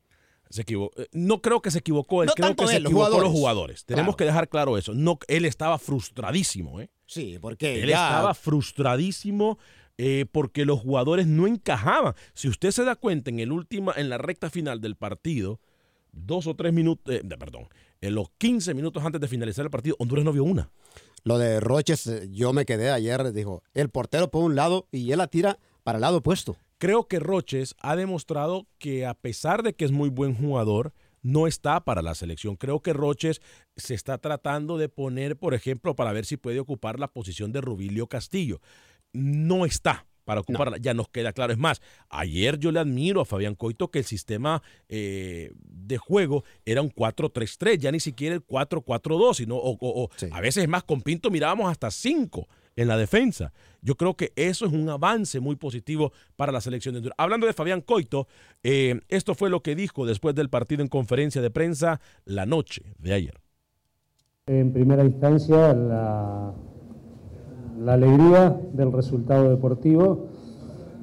Se equivocó. eh, No creo que se equivocó él, No creo que se él, equivocó los jugadores. jugadores. Tenemos Claro. que dejar claro eso. No, él estaba frustradísimo, ¿eh? Sí, porque Él ya- estaba frustradísimo eh, porque los jugadores no encajaban. Si usted se da cuenta en el última, en la recta final del partido, dos o tres minutos, eh, perdón, en los 15 minutos antes de finalizar el partido, Honduras no vio una. Lo de Roches, eh, yo me quedé ayer, dijo, el portero por un lado y él la tira para el lado opuesto. Creo que Roches ha demostrado que a pesar de que es muy buen jugador, no está para la selección. Creo que Roches se está tratando de poner, por ejemplo, para ver si puede ocupar la posición de Rubilio Castillo. No está para ocuparla, ya nos queda claro. Es más, ayer yo le admiro a Fabián Coito que el sistema eh, de juego era un 4-3-3, ya ni siquiera el 4-4-2, sino o, o- o a veces es más, con Pinto mirábamos hasta 5 en la defensa. Yo creo que eso es un avance muy positivo para la selección de Honduras. Hablando de Fabián Coito, eh, esto fue lo que dijo después del partido en conferencia de prensa la noche de ayer. En primera instancia, la, alegría del resultado deportivo,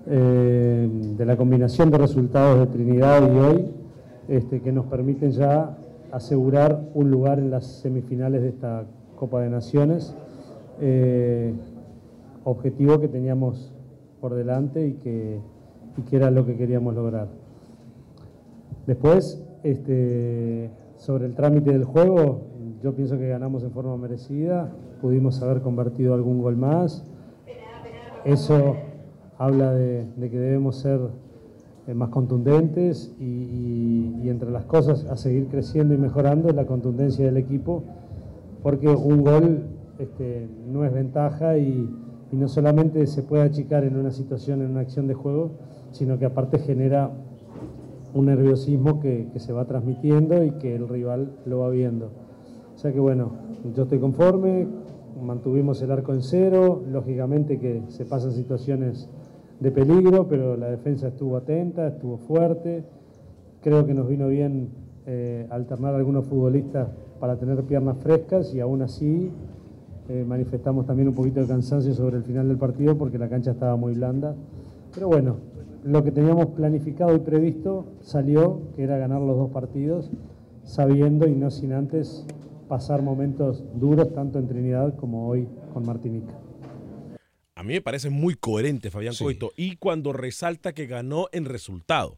eh, de la combinación de resultados de Trinidad y hoy, este, que nos permiten ya asegurar un lugar en las semifinales de esta Copa de Naciones, eh, objetivo que teníamos por delante y que, y que era lo que queríamos lograr. Después, este, sobre el trámite del juego, yo pienso que ganamos en forma merecida, pudimos haber convertido algún gol más. Eso habla de, que debemos ser eh, más contundentes y, y- entre las cosas a seguir creciendo y mejorando la contundencia del equipo, porque un gol este, no es ventaja y, no solamente se puede achicar en una situación, en una acción de juego, sino que aparte genera un nerviosismo que, se va transmitiendo y que el rival lo va viendo. O sea que bueno, yo estoy conforme, mantuvimos el arco en cero, lógicamente que se pasan situaciones de peligro, pero la defensa estuvo atenta, estuvo fuerte, creo que nos vino bien eh, alternar algunos futbolistas para tener piernas frescas y aún así eh, manifestamos también un poquito de cansancio sobre el final del partido porque la cancha estaba muy blanda. Pero bueno, lo que teníamos planificado y previsto salió, que era ganar los dos partidos, sabiendo y no sin antes pasar momentos duros tanto en Trinidad como hoy con Martinica. A mí me parece muy coherente Fabián Coito y cuando resalta que ganó en resultado,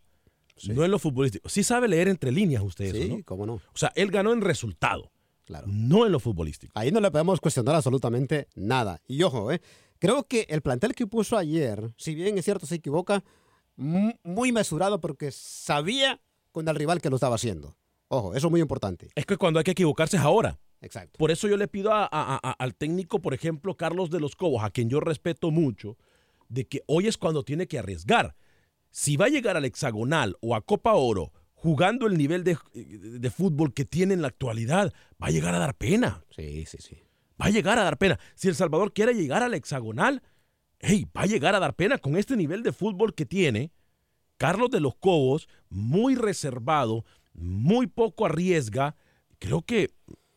no en lo futbolístico. Sí sabe leer entre líneas usted eso, Sí, ¿no? cómo no. O sea, él ganó en resultado, Claro. no en lo futbolístico. Ahí no le podemos cuestionar absolutamente nada. Y ojo, ¿eh? creo que el plantel que puso ayer, si bien es cierto se equivoca, mu- muy mesurado porque sabía con el rival que lo estaba haciendo. Ojo, eso es muy importante. Es que cuando hay que equivocarse es ahora. Exacto. Por eso yo le pido a- a- a- al técnico, por ejemplo, Carlos de los Cobos, a quien yo respeto mucho, de que hoy es cuando tiene que arriesgar. Si va a llegar al hexagonal o a Copa Oro jugando el nivel de, de fútbol que tiene en la actualidad, va a llegar a dar pena. Sí, sí, sí. Va a llegar a dar pena. Si El Salvador quiere llegar al hexagonal, hey, va a llegar a dar pena con este nivel de fútbol que tiene. Carlos de los Cobos, muy reservado, muy poco arriesga. Creo que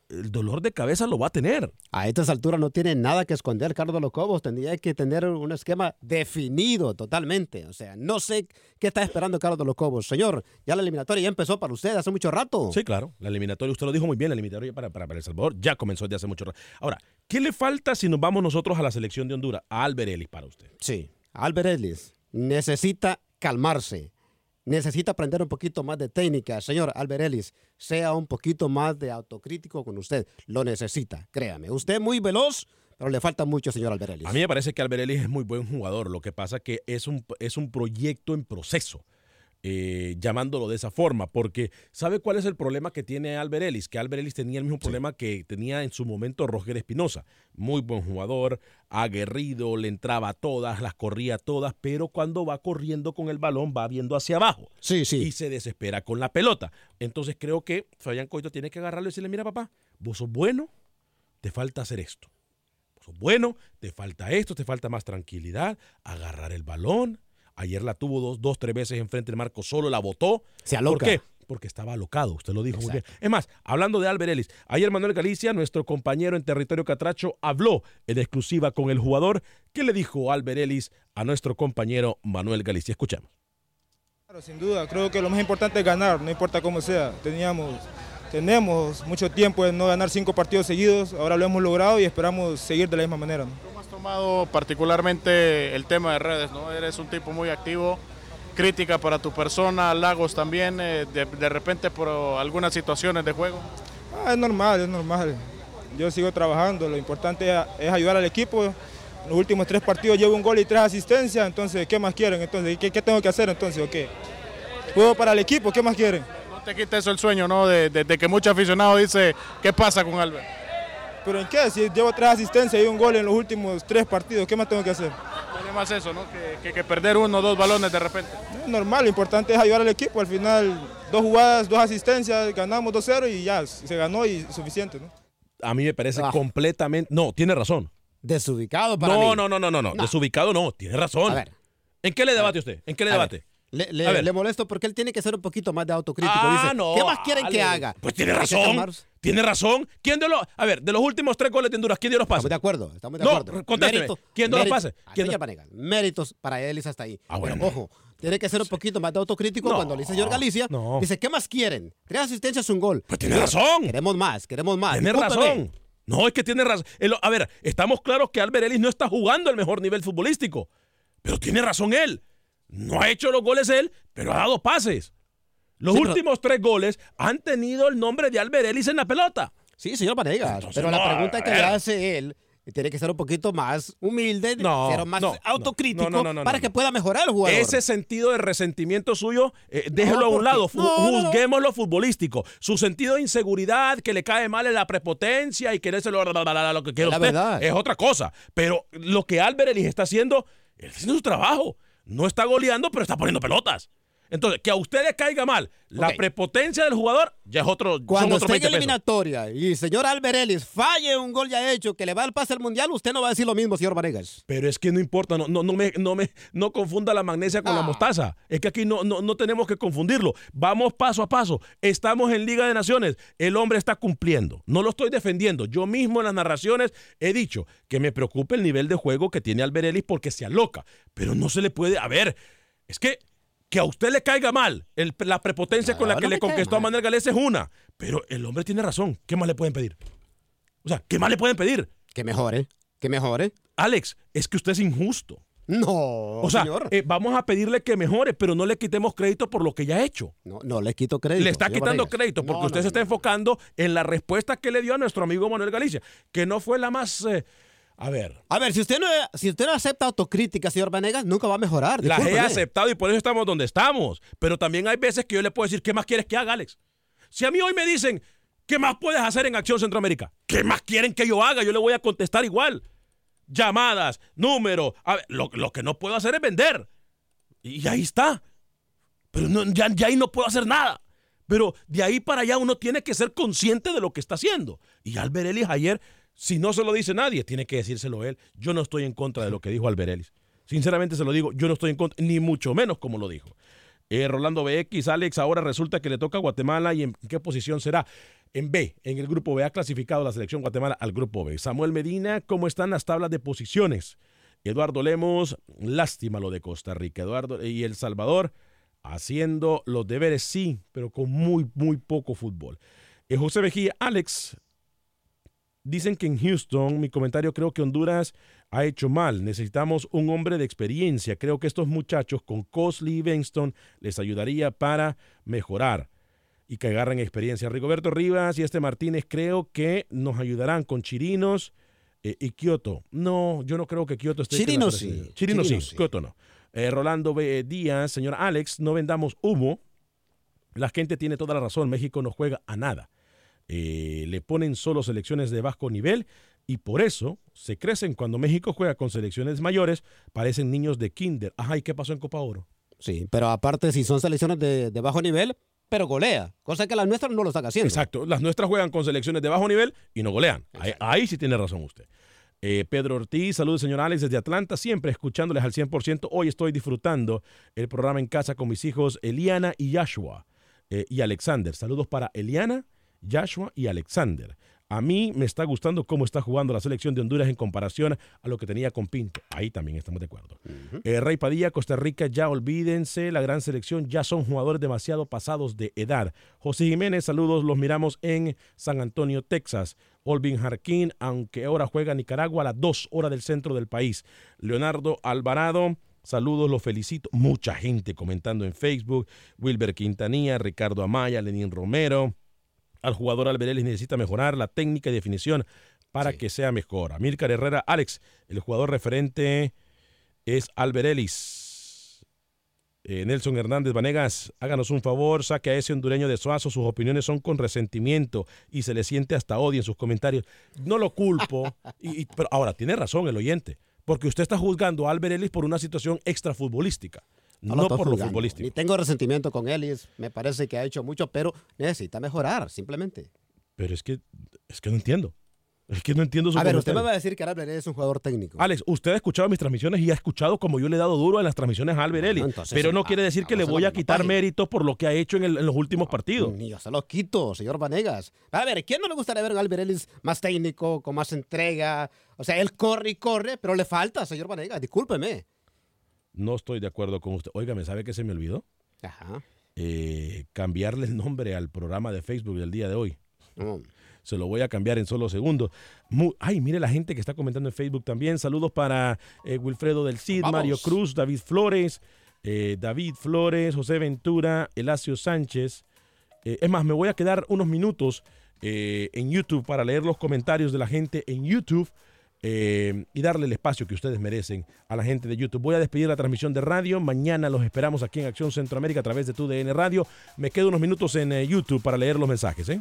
el dolor de cabeza lo va a tener. A estas alturas no tiene nada que esconder Carlos de los Cobos. Tendría que tener un esquema definido totalmente. O sea, no sé qué está esperando Carlos de los Cobos. Señor, ya la eliminatoria ya empezó para usted hace mucho rato. Sí, claro. La eliminatoria, usted lo dijo muy bien, la eliminatoria para, para, para El Salvador ya comenzó desde hace mucho rato. Ahora, ¿qué le falta si nos vamos nosotros a la selección de Honduras? A Albert Ellis para usted. Sí. Albert Ellis necesita calmarse. Necesita aprender un poquito más de técnica. Señor Albert Ellis, sea un poquito más de autocrítico con usted. Lo necesita, créame. Usted muy veloz, pero le falta mucho, señor Albert Ellis. A mí me parece que Albert Ellis es muy buen jugador. Lo que pasa que es un, es un proyecto en proceso. Eh, llamándolo de esa forma, porque ¿sabe cuál es el problema que tiene Albert Ellis? Que Albert Ellis tenía el mismo problema que tenía en su momento Roger Espinosa. Muy buen jugador, aguerrido, le entraba a todas, las corría todas, pero cuando va corriendo con el balón va viendo hacia abajo. Sí, sí. Y se desespera con la pelota. Entonces creo que Fabián Coito tiene que agarrarlo y decirle, mira papá, vos sos bueno, te falta hacer esto. Vos sos bueno, te falta esto, te falta más tranquilidad, agarrar el balón. Ayer la tuvo dos, dos tres veces enfrente del marco, solo la botó. Se ¿Por aloca. qué? Porque estaba alocado, usted lo dijo muy bien. Es más, hablando de Albert Ellis, ayer Manuel Galicia, nuestro compañero en territorio catracho, habló en exclusiva con el jugador. ¿Qué le dijo Albert Ellis a nuestro compañero Manuel Galicia? Escuchamos. Claro, sin duda, creo que lo más importante es ganar, no importa cómo sea. Teníamos, tenemos mucho tiempo de no ganar cinco partidos seguidos, ahora lo hemos logrado y esperamos seguir de la misma manera. ¿no? ¿Cómo has tomado particularmente el tema de redes? ¿no? Eres un tipo muy activo crítica para tu persona, Lagos también, eh, de, de repente por algunas situaciones de juego? Ah, es normal, es normal. Yo sigo trabajando, lo importante es, ayudar al equipo. Los últimos tres partidos llevo un gol y tres asistencias, entonces, ¿qué más quieren? Entonces, ¿qué, qué tengo que hacer entonces? ¿O qué? Juego para el equipo, ¿qué más quieren? No te quita eso el sueño, ¿no? De, de- de que muchos aficionados dicen, ¿qué pasa con Albert? ¿Pero en qué? Si llevo tres asistencias y un gol en los últimos tres partidos, ¿qué más tengo que hacer? Tiene más eso, ¿no? Que, que- que perder uno o dos balones de repente. Es normal, lo importante es ayudar al equipo. Al final, dos jugadas, dos asistencias, ganamos 2-0 y ya, se ganó y suficiente, ¿no? A mí me parece Ah. completamente. No, tiene razón. Desubicado para no, mí. no, no, no, no, no. Desubicado no. Tiene razón. A ver. ¿En qué le debate usted? ¿En qué le debate? Le, molesto porque él tiene que ser un poquito más de autocrítico. Ah, Dice, no, ¿qué más quieren que haga? Pues tiene razón. Tiene razón. ¿Quién de los. A ver, de los últimos tres goles de Honduras, ¿quién dio los pases? Estamos de acuerdo, estamos de No, acuerdo. contésteme. ¿Quién dio los mérito- pases? Ah, ¿Quién méritos para Ellis hasta ahí. Ah, Pero bueno. ojo, tiene que ser un poquito más de autocrítico No, cuando le dice señor Galicia. no. Dice, ¿qué más quieren? Tres asistencias, un gol. Pues tiene razón. Queremos más, queremos más. Tiene razón. No, es que tiene razón. A ver, estamos claros que Albert Ellis no está jugando el mejor nivel futbolístico. Pero tiene razón él. No ha hecho los goles él, pero ha dado pases. Los Sí, pero- últimos tres goles han tenido el nombre de Albert Ellis en la pelota. Sí, señor Vanegas. Entonces, pero la pregunta que le hace él tiene que ser un poquito más humilde, No, ser más no, autocrítico no, para que pueda mejorar el jugador. Ese sentido de resentimiento suyo, eh, déjelo a un lado. Juzguemos lo futbolístico. Su sentido de inseguridad, que le cae mal en la prepotencia y quererse lo, lo que quiere La usted, verdad. es otra cosa. Pero lo que Ellis está haciendo, él está haciendo su trabajo. No está goleando, pero está poniendo pelotas. Entonces, que a usted le caiga mal la prepotencia del jugador, ya es otro. Cuando esté en 20 pesos. eliminatoria y señor Albert Ellis falle un gol ya hecho que le va al pase al mundial, usted no va a decir lo mismo, señor Vanegas. Pero es que no importa, no, no, no, me, no, me, no confunda la magnesia con la mostaza. Es que aquí no, no, no tenemos que confundirlo. Vamos paso a paso. Estamos en Liga de Naciones. El hombre está cumpliendo. No lo estoy defendiendo. Yo mismo en las narraciones he dicho que me preocupa el nivel de juego que tiene Albert Ellis porque se aloca. Pero no se le puede. A ver, es que. Que a usted le caiga mal el- la prepotencia con la que no le conquistó a. Manuel Galés es una. Pero el hombre tiene razón. ¿Qué más le pueden pedir? O sea, ¿qué más le pueden pedir? Que mejore, que mejore. Alex, es que usted es injusto. No, O sea, señor. eh, vamos a pedirle que mejore, pero no le quitemos crédito por lo que ya ha hecho. No, no le quito crédito. le está quitando crédito porque No, usted no, se está enfocando en la respuesta que le dio a nuestro amigo Manuel Galicia, que no fue la más... eh, a ver, A ver, si usted no, si usted no acepta autocrítica, señor Vanegas, nunca va a mejorar. las he aceptado y por eso estamos donde estamos. Pero también hay veces que yo le puedo decir, ¿qué más quieres que haga, Alex? Si a mí hoy me dicen, ¿qué más puedes hacer en Acción Centroamérica? ¿Qué más quieren que yo haga? Yo le voy a contestar igual. Llamadas, números. A ver, lo, lo que no puedo hacer es vender. Y ahí está. Pero no, ya, ya ahí no puedo hacer nada. Pero de ahí para allá uno tiene que ser consciente de lo que está haciendo. Y Albert Ellis ayer, si no se lo dice nadie, tiene que decírselo él. Yo no estoy en contra de lo que dijo Albert Ellis. Sinceramente se lo digo, yo no estoy en contra, ni mucho menos como lo dijo. Eh, Rolando BX, Alex, ahora resulta que le toca a Guatemala y en qué posición será. En B, en el grupo B, ha clasificado la selección Guatemala al grupo B. Samuel Medina, ¿cómo están las tablas de posiciones? Eduardo Lemos, lástima lo de Costa Rica. Eduardo y El Salvador haciendo los deberes, sí, pero con muy, muy poco fútbol. Eh, José Vejía, Alex, dicen que en Houston, mi comentario, creo que Honduras ha hecho mal. Necesitamos un hombre de experiencia. Creo que estos muchachos con Cosley y Benston les ayudaría para mejorar y que agarren experiencia. Rigoberto Rivas y este Martínez creo que nos ayudarán con Chirinos eh, y Kioto. No, yo no creo que Kioto esté. Selección. sí, Chirinos sí, Chirinos sí. Kioto no. Eh, Rolando B. Díaz, señor Alex, no vendamos humo. La gente tiene toda la razón. México no juega a nada. Eh, le ponen solo selecciones de bajo nivel y por eso se crecen cuando México juega con selecciones mayores, parecen niños de kinder. Ajá, ¿y qué pasó en Copa Oro? Sí, pero aparte, si son selecciones de, de bajo nivel, pero golea, cosa que las nuestras no lo están haciendo. Exacto, las nuestras juegan con selecciones de bajo nivel y no golean. Ahí, ahí sí tiene razón usted. Eh, Pedro Ortiz, saludos señor Alex desde Atlanta, siempre escuchándoles al 100%. Hoy estoy disfrutando el programa en casa con mis hijos Eliana y Joshua eh, y Alexander. Saludos para Eliana, Joshua y Alexander. A mí me está gustando cómo está jugando la selección de Honduras en comparación a lo que tenía con Pinto. Ahí también estamos de acuerdo. Eh, Rey Padilla, Costa Rica, ya olvídense, la gran selección ya son jugadores demasiado pasados de edad. José Jiménez, saludos, los miramos en San Antonio, Texas. Olvin Jarquín, aunque ahora juega Nicaragua a las dos horas del centro del país. Leonardo Alvarado, Saludos, los felicito. Mucha gente comentando en Facebook. Wilber Quintanilla, Ricardo Amaya, Lenín Romero. Al jugador Alberelis necesita mejorar la técnica y definición para que sea mejor. Amílcar Herrera, Alex, el jugador referente es Alberelis. Eh, Nelson Hernández Vanegas, háganos un favor, saque a ese hondureño de Suazo, sus opiniones son con resentimiento y se le siente hasta odio en sus comentarios. No lo culpo, y, y- pero ahora tiene razón el oyente, porque usted está juzgando a Alberelis por una situación extrafutbolística, no, lo por lo juzgando. futbolístico. Ni tengo resentimiento con él y es- me parece que ha hecho mucho, pero necesita mejorar, simplemente. Pero es que, es que no entiendo. Es que no entiendo su A ver, usted me va a decir que Albert es un jugador técnico. Alex, usted ha escuchado mis transmisiones y ha escuchado como yo le he dado duro en las transmisiones a Alberelli. entonces, pero no ah, quiere decir que le voy a quitar página. méritos por lo que ha hecho en, el- en los últimos partidos. Ni yo se lo quito, señor Vanegas. A ver, ¿quién no le gustaría ver a Albert Ellis más técnico, con más entrega? O sea, él corre y corre, pero le falta, señor Vanegas, discúlpeme. No estoy de acuerdo con usted. Oiga, ¿me sabe qué se me olvidó? Ajá. Eh, cambiarle el nombre al programa de Facebook del día de hoy. Mm. Se lo voy a cambiar en solo segundos. Ay, mire la gente que está comentando en Facebook también. Saludos para eh, Wilfredo del Cid, Vamos. Mario Cruz, David Flores, eh, David Flores, José Ventura, Elacio Sánchez. Es más, me voy a quedar unos minutos en YouTube para leer los comentarios de la gente en YouTube eh, y darle el espacio que ustedes merecen a la gente de YouTube. Voy a despedir la transmisión de radio. Mañana los esperamos aquí en Acción Centroamérica a través de tu DN Radio. Me quedo unos minutos en eh, YouTube para leer los mensajes. ¿eh?